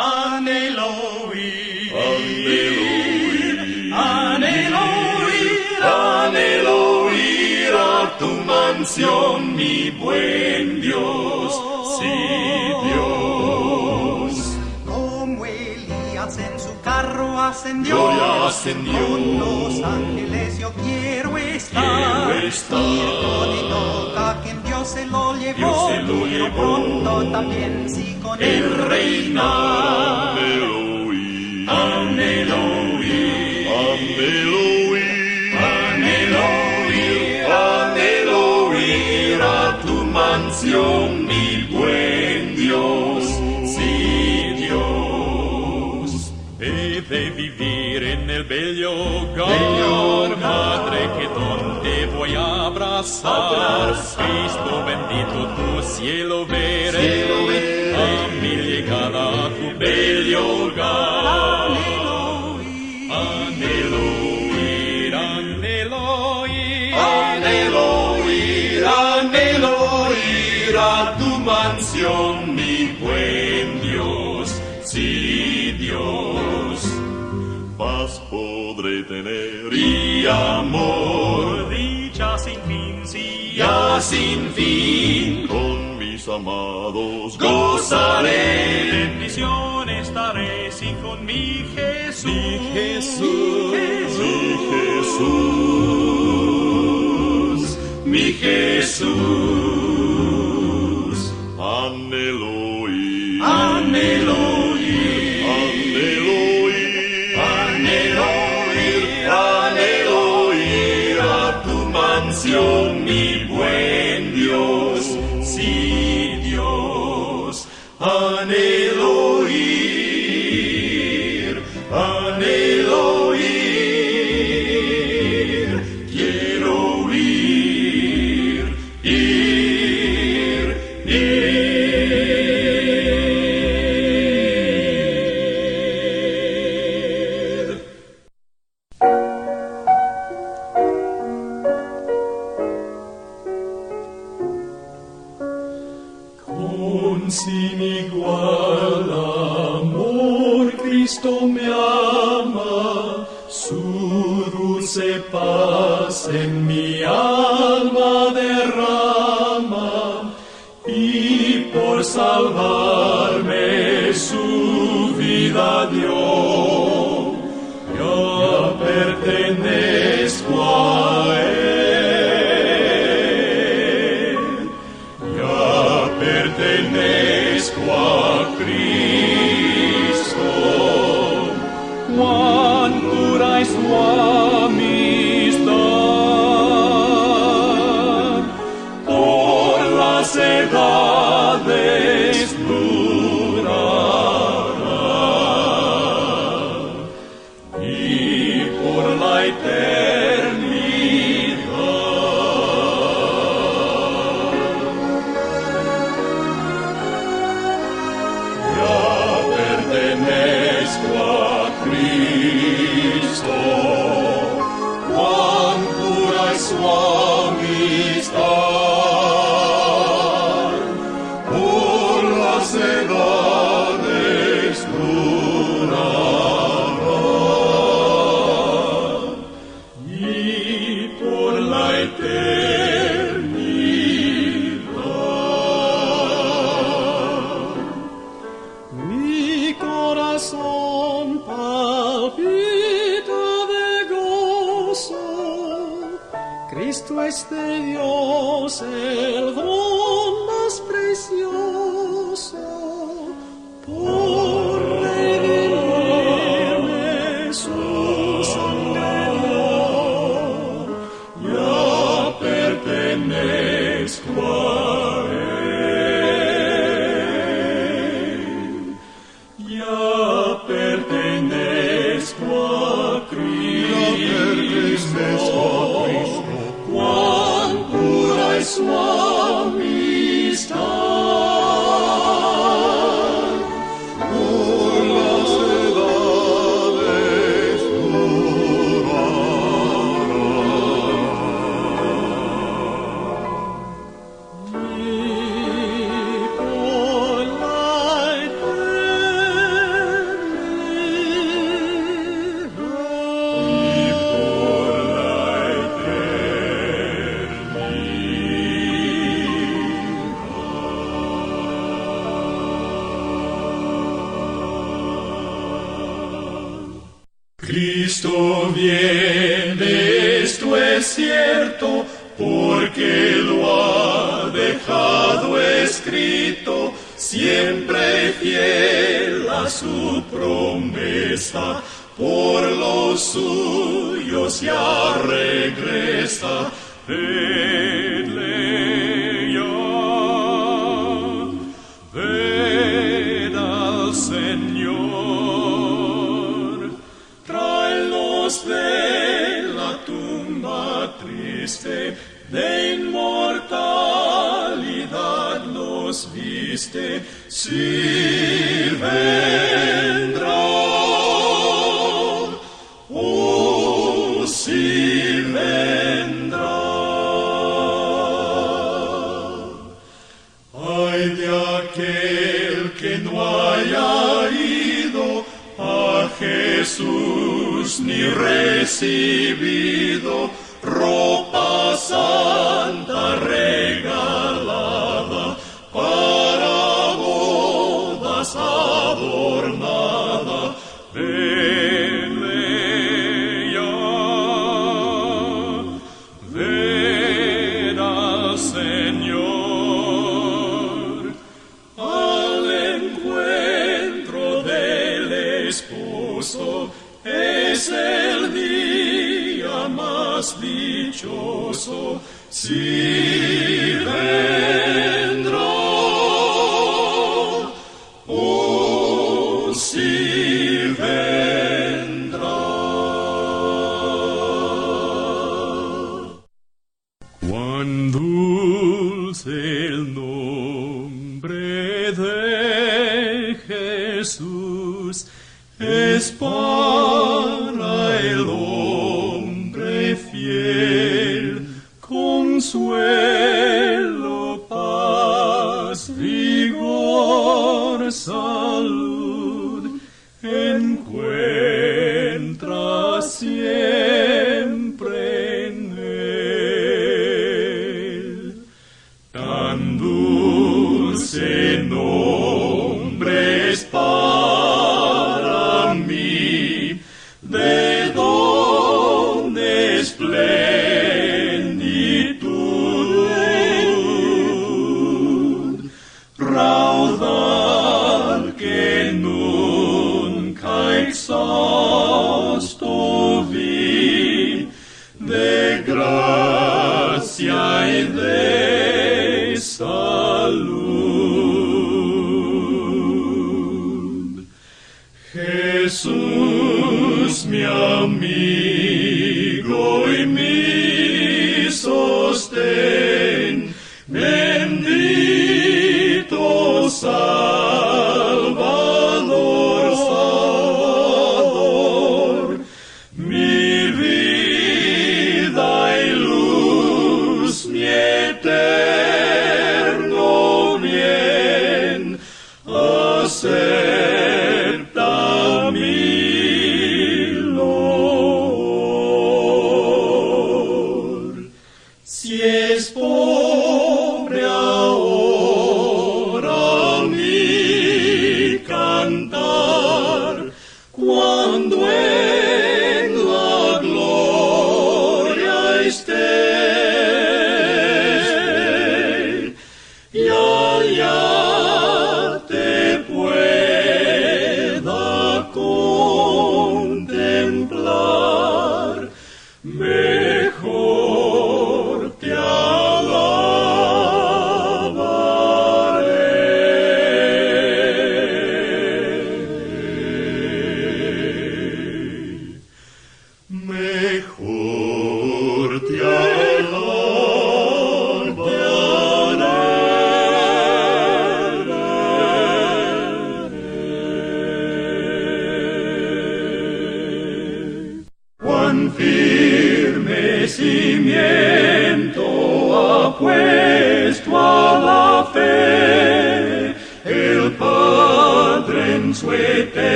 Anhelo ir, anhelo ir. A tu mansión, mi buen Dios, ascendió. Gloria ascendió. Con los ángeles yo quiero estar. Quiero estar. Ir con Enoch, a quien Dios se lo llevó. Dios se lo llevó. pronto también sí con El ir, anhelo ir, anhelo ir, anhelo ir a tu mansión, hogar, Bello hogar. Madre que donde voy a abrazar, Abrazar. Cristo bendito tu cielo veré, Cielo veré. a mi llegada a tu bello hogar. Anhelo ir. Anhelo ir, anhelo ir, Anhelo ir, anhelo ir a tu mansión, mi buen Dios, sí Dios. Podré tener. Y amor, dicha sin fin, sí, ya sin fin, con mis amados gozaré. bendición estaré, sí, con mi Jesús, mi Jesús, Mi Jesús, mi Jesús, anhelo sin igual amor Cristo me ama, su dulce paz en mi Christ. see. Jesús es para el hombre fiel consuelo, paz, vigor, salud. Jerusalem.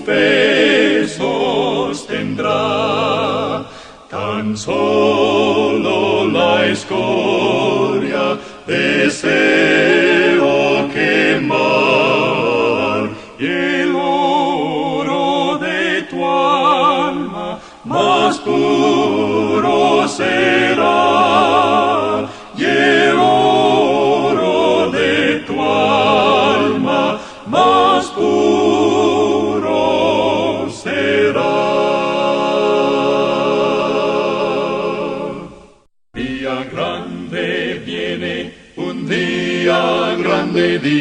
Tu fe sostendrá. Tan solo la escoria deseo quemar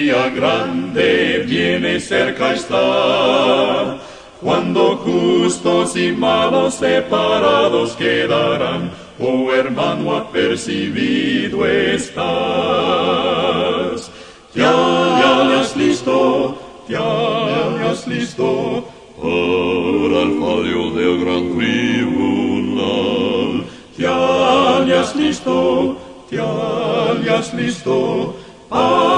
día grande viene, cerca está. Cuando justos y malos separados quedarán, oh hermano apercibido estás. Ya, ya has listo, ya has listo para el fallo del gran tribunal. Ya has listo, ya has listo para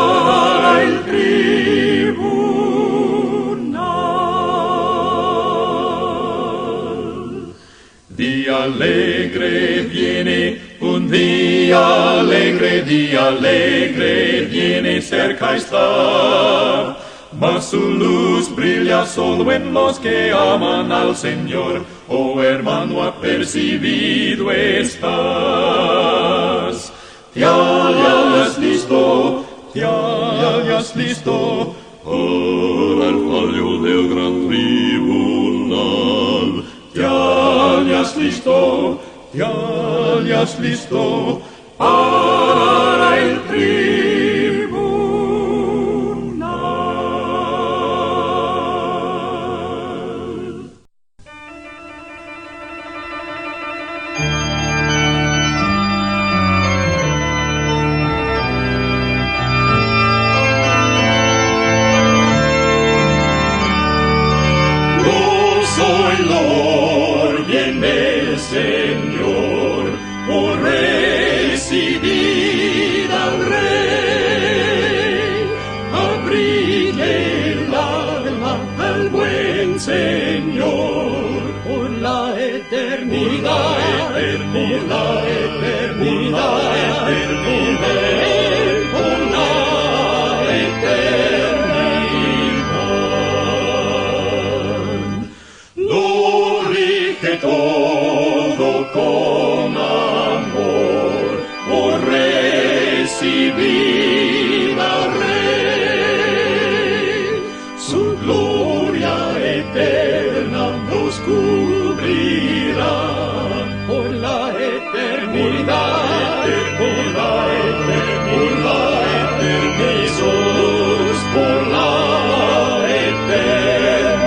alegre viene, un día alegre, día alegre viene, cerca está. Mas su luz brilla solo en los que aman al Señor, oh hermano apercibido estás. Ya has listo, ya has listo para el fallo del gran listo, ya, ya listo eternidad, eternidad, todo con amor, por recibir Jesús, por la eternidad.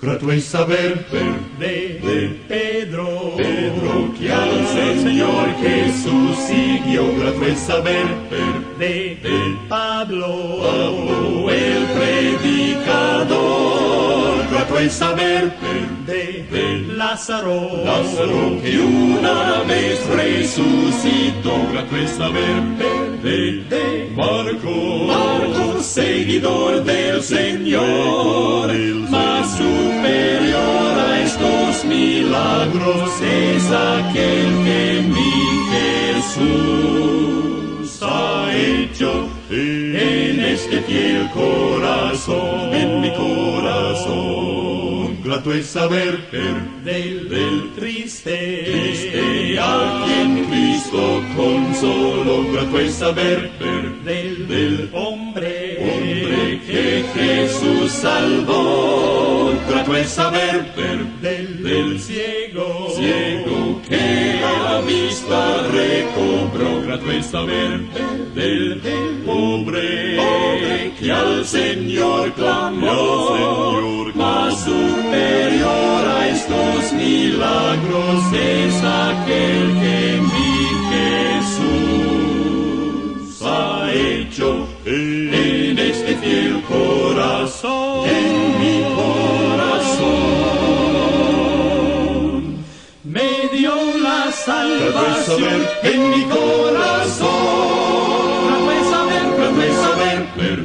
Grato es saber de, de Pedro, Pedro que al Señor Jesús siguió. Grato es saber de, de Pablo, Pablo es saber de, de Lázaro, Lázaro que una vez resucitó. Grato es saber de, de Marco, Marco seguidor del Señor, más superior a estos milagros es aquel que mi Jesús ha hecho en este fiel corazón, en mi corazón. Grato es saber del, del triste, triste a quien Cristo consoló. Grato es saber del, del hombre, hombre que Jesús salvó. Grato es saber del, del ciego, ciego que la vista recobró. Grato es saber del, pobre, pobre que al Señor clamó, Señor más superior a estos milagros es aquel que mi Jesús ha hecho en este fiel salvación en mi corazón. Puedes saber, puedes saber, ver.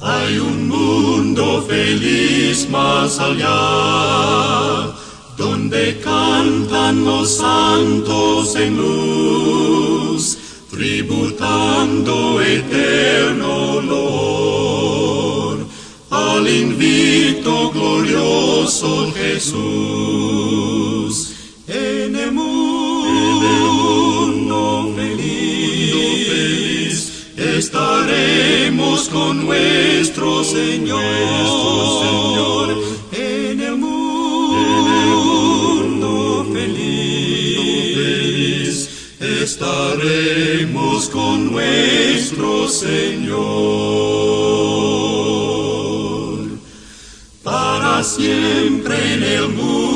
Hay un mundo feliz más allá, donde cantan los santos en luz, tributando eterno olor al invicto glorioso Jesús. Estaremos con nuestro Señor. En el mundo feliz estaremos con nuestro Señor. Para siempre en el mundo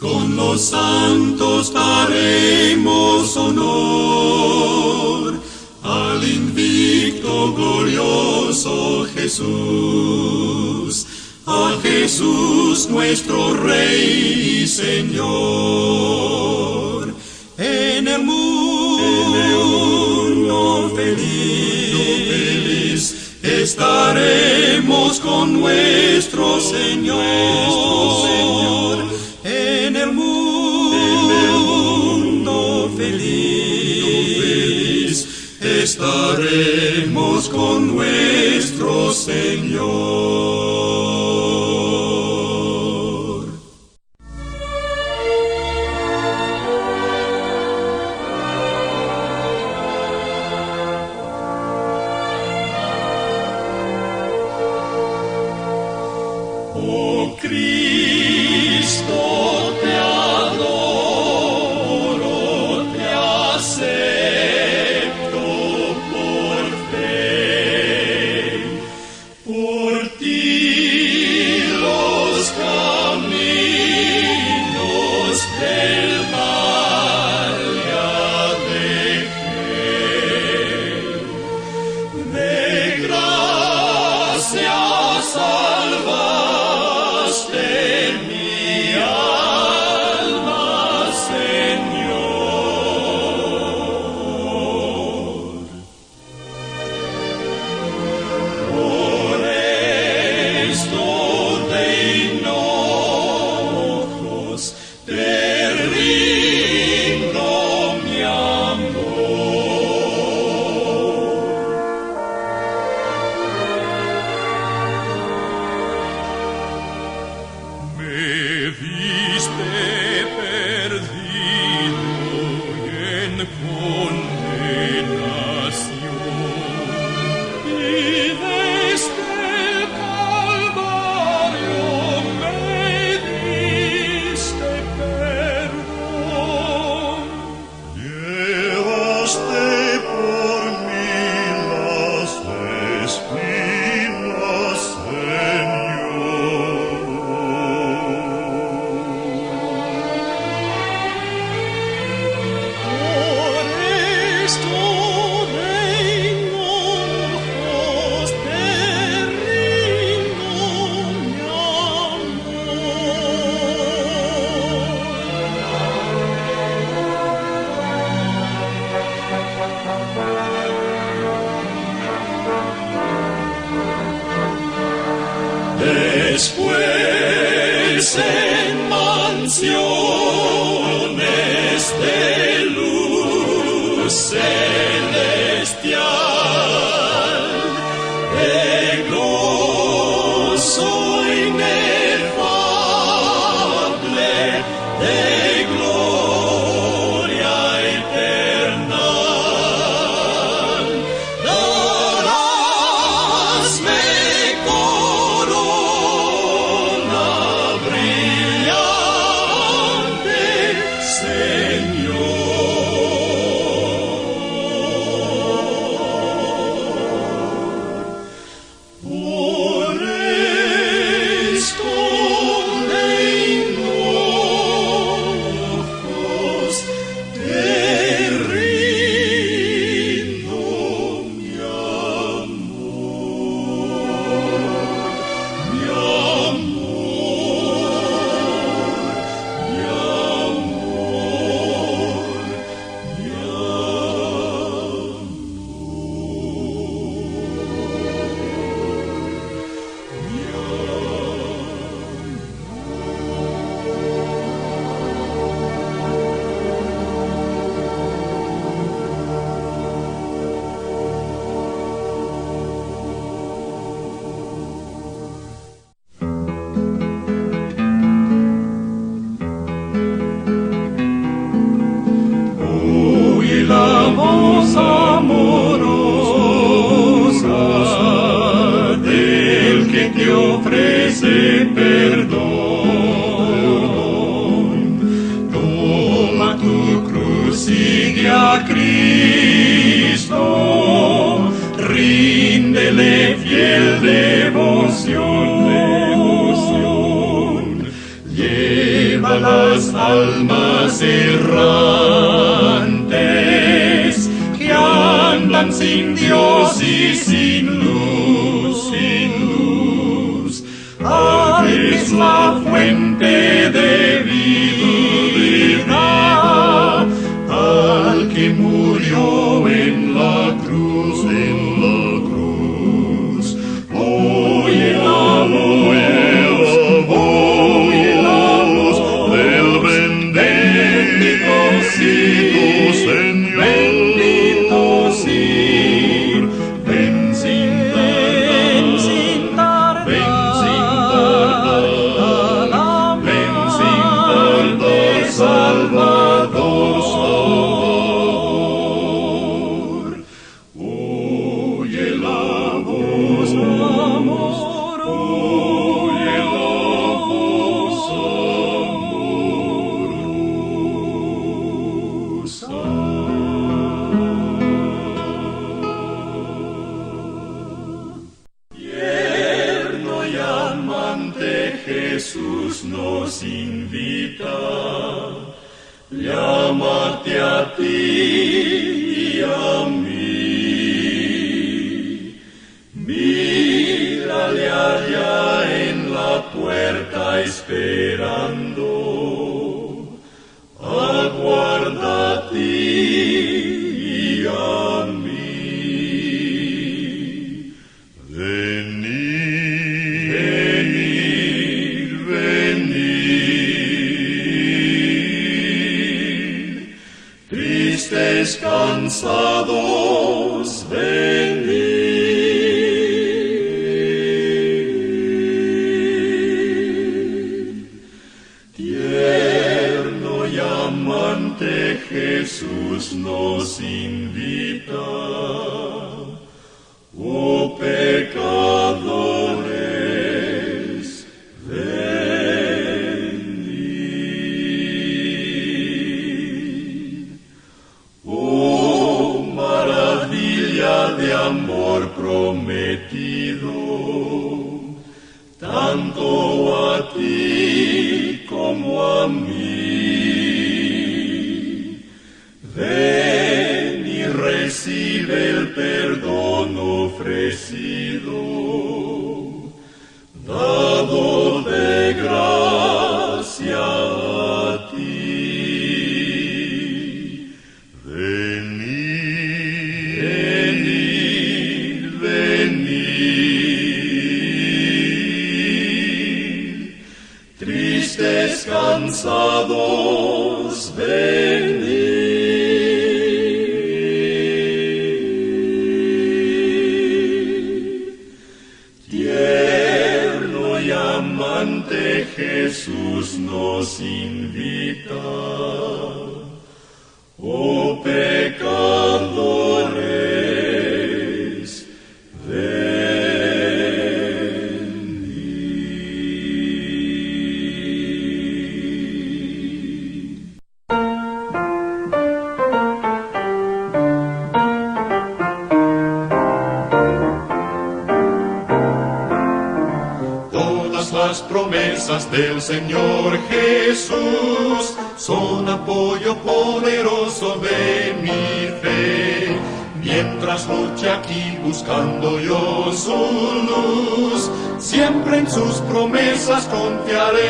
con los santos daremos honor al invicto glorioso Jesús, a Jesús nuestro Rey y Señor. En el mundo feliz estaremos con nuestro Señor. Estaremos con nuestro Señor. Devoción, devoción. Lleva las almas errantes que andan sin Dios promesas del Señor Jesús son apoyo poderoso de mi fe. Mientras luche aquí buscando yo su luz, siempre en sus promesas confiaré.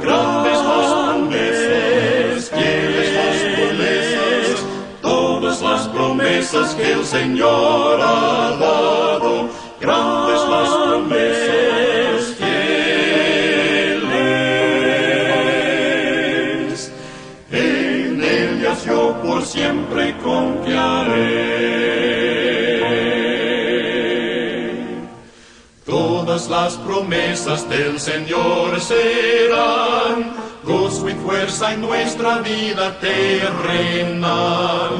Grandes las promesas, fieles las promesas, todas las promesas que el Señor ha dado. Las promesas del Señor serán gozo y fuerza en nuestra vida terrenal.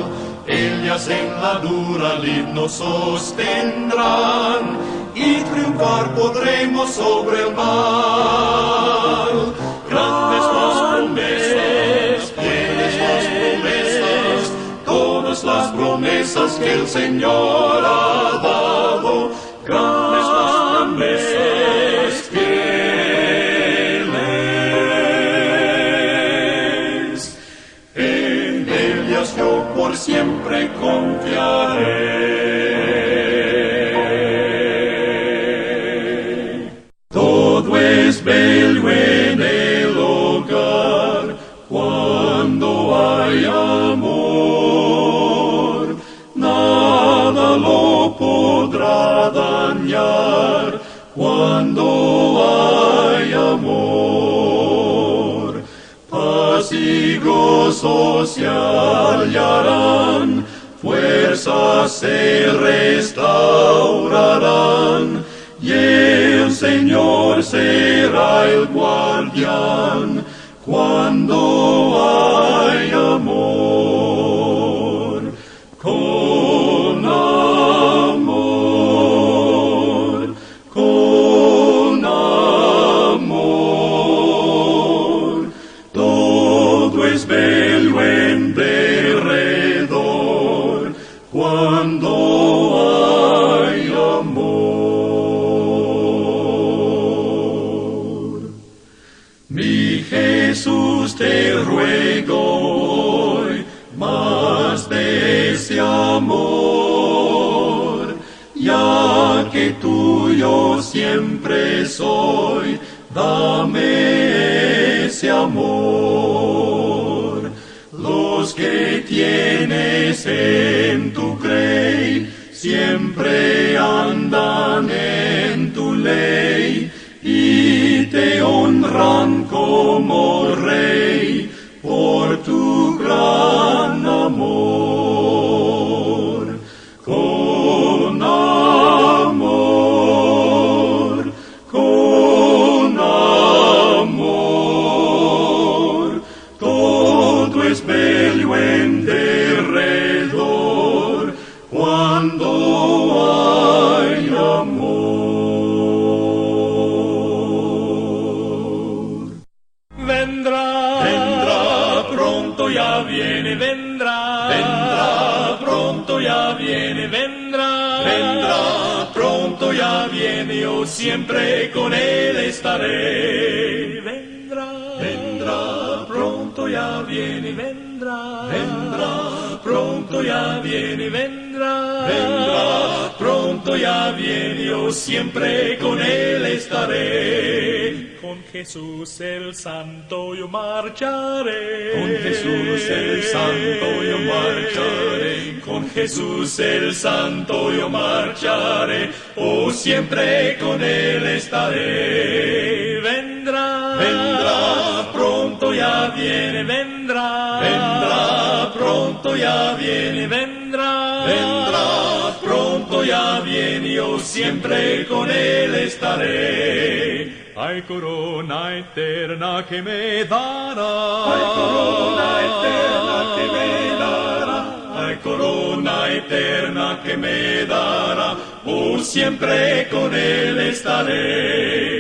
Ellas en la dura lid nos sostendrán y triunfar podremos sobre el mal. Grandes las promesas, fieles las promesas, todas las promesas que el Señor ha dado, grandes gozo se fuerzas se restaurarán, y el Señor será el guardián siempre con él estaré. Con Jesús el Santo yo marcharé. Con Jesús el Santo yo marcharé. Con Jesús el Santo yo marcharé. Oh, siempre con él estaré. Vendrá, Vendrá. pronto ya viene, vendrá. Vendrá. pronto ya viene, vendrá. Siempre con él estaré. Hay corona eterna que me dará. Hay corona eterna que me dará. Hay corona eterna que me dará. Oh, siempre con él estaré.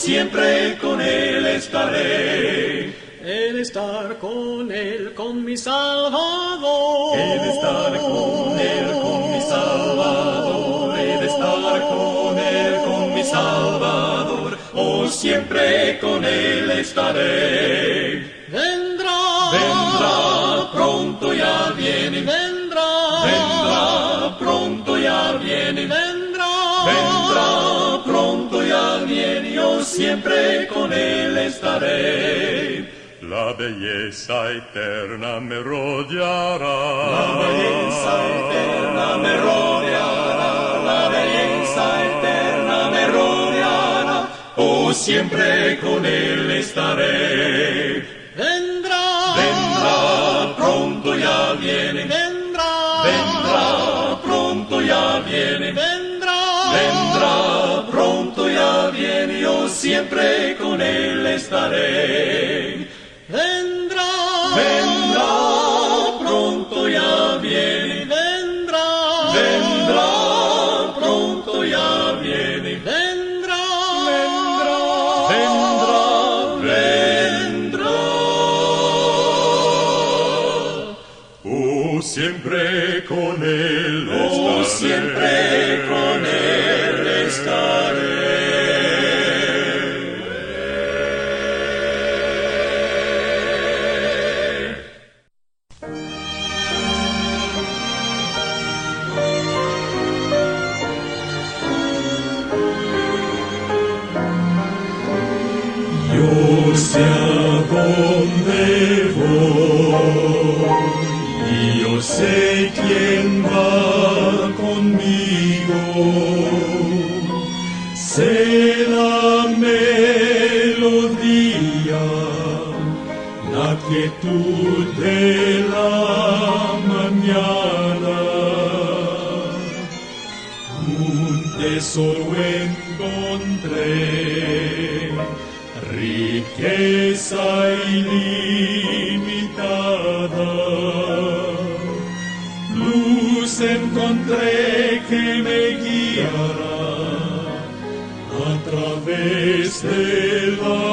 Siempre con él estaré. El estar con él, con mi Salvador. De estar con él, con mi Salvador. De estar con él, con mi Salvador. Oh, siempre con él estaré. Vendrá, Vendrá, pronto ya viene. vendrá, Vendrá, siempre con él estaré. La belleza eterna me rodeará. La belleza eterna me rodeará, la belleza eterna me rodeará, oh siempre con él estaré. vendrá, Vendrá, pronto ya viene, siempre con él estaré. Vendrá, vendrá, pronto ya viene. Vendrá, vendrá, pronto ya viene. Vendrá, vendrá, vendrá, vendrá. Oh, siempre con él oh, estaré. Siempre la quietud de la mañana, un tesoro encontré, riqueza ilimitada, luz encontré que me guiará a través de la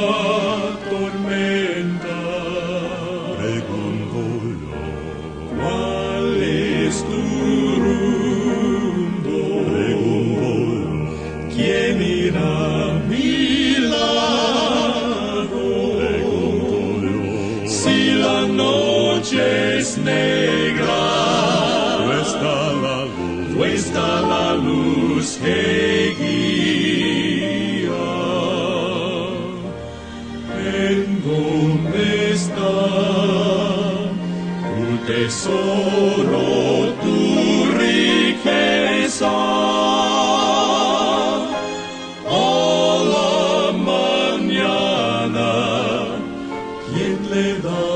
solo tu riqueza. A la mañana, ¿quién le da?